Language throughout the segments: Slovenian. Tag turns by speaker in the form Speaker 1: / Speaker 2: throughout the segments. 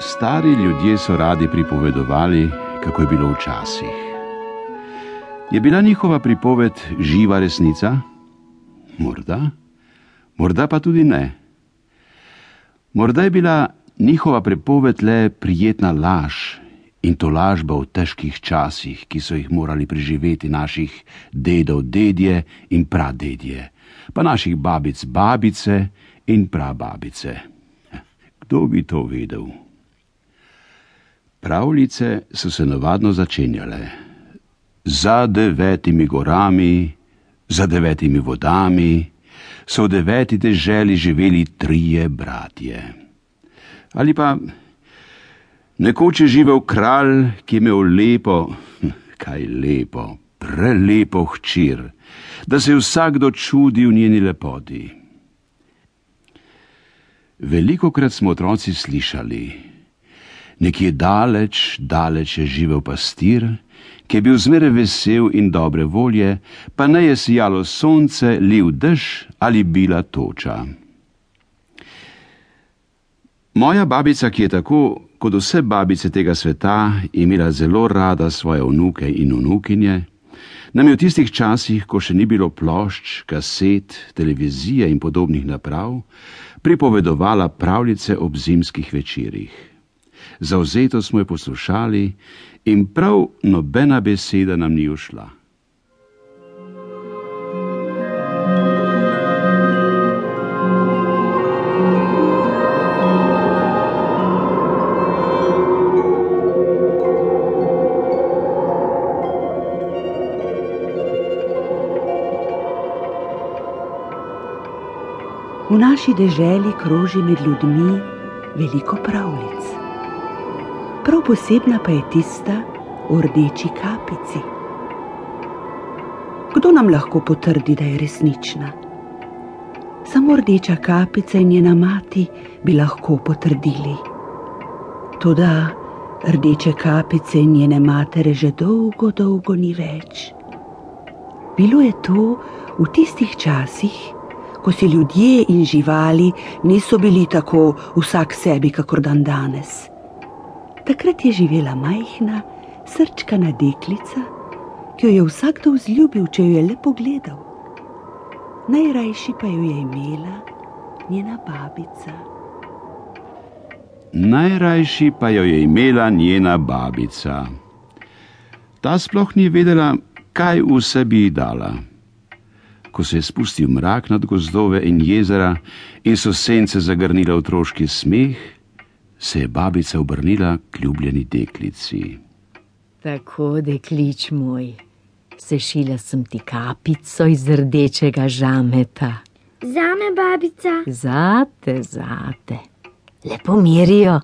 Speaker 1: Stari ljudje so radi pripovedovali, kako je bilo včasih. Je bila njihova pripoved živa resnica? Morda, morda pa tudi ne. Morda je bila njihova pripoved le prijetna laž in to lažba v težkih časih, ki so jih morali preživeti naših dedov, dedje in pradedje, pa naših babic, babice in prababice. Kdo bi to vedel? Pravljice so se navadno začenjale za devetimi gorami, za devetimi vodami, so v deveti deželi živeli trije bratje. Ali pa nekoč je živel kralj, ki je imel lepo, kaj lepo, prelepo hčir, da se je vsakdo čudil njeni lepoti. Veliko krat smo otroci slišali, Nekje daleč, daleč je živel pastir, ki je bil zmeraj vesel in dobre volje, pa ne je sijalo sonce, liv dež ali bila toča. Moja babica, ki je tako kot vse babice tega sveta imela zelo rada svoje vnuke in vnukinje, nam je v tistih časih, ko še ni bilo plošč, kaset, televizije in podobnih naprav, pripovedovala pravljice ob zimskih večerjih zauzeto smo jo poslušali in prav nobena beseda nam ni ušla.
Speaker 2: V naši deželi kroži med ljudmi veliko pravljic prav posebna pa je tista v rdeči kapici. Kdo nam lahko potrdi, da je resnična? Samo rdeča kapica in njena mati bi lahko potrdili. Toda rdeče kapice in njene matere že dolgo, dolgo ni več. Bilo je to v tistih časih, ko si ljudje in živali niso bili tako vsak sebi, kakor dan danes. Takrat je živela majhna, srčkana deklica, ki jo je vsakdo vzljubil, če jo je le pogledal. Najrajši pa jo je imela njena babica.
Speaker 1: Najrajši pa jo je imela njena babica. Ta sploh ni vedela, kaj vse bi ji dala. Ko se je spustil mrak nad gozdove in jezera in so sence zagrnila otroški smeh, se je babica obrnila k ljubljeni deklici.
Speaker 3: Tako, deklič moj, sešila sem ti kapico iz rdečega žameta.
Speaker 4: Zame, babica.
Speaker 3: Zate, zate. Lepo mirijo.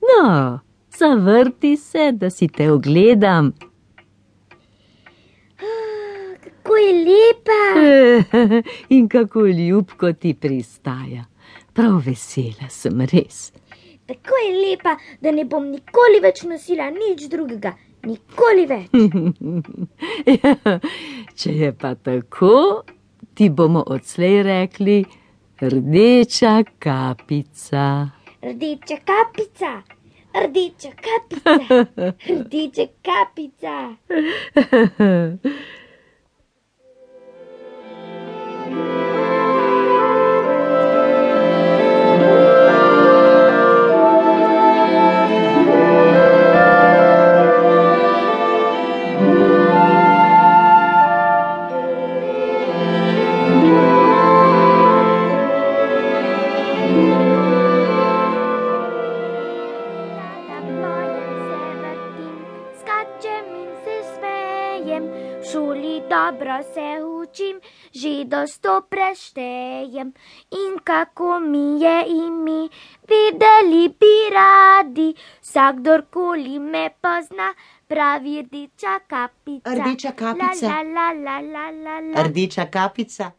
Speaker 3: No, zavrti se, da si te ogledam.
Speaker 4: Kako je lepa.
Speaker 3: In kako ljubko ti pristaja prav vesela sem res.
Speaker 4: Tako je lepa, da ne bom nikoli več nosila nič drugega, nikoli več.
Speaker 3: ja, če je pa tako, ti bomo odslej rekli rdeča kapica.
Speaker 4: Rdeča kapica, rdeča kapica, rdeča kapica. dobro se učim, že do sto preštejem in kako mi je ime, videli bi radi, vsakdorkoli me pozna, pravi rdeča kapica.
Speaker 5: Rdeča kapica.
Speaker 4: La, la, la, la, la, la.
Speaker 5: Rdeča kapica.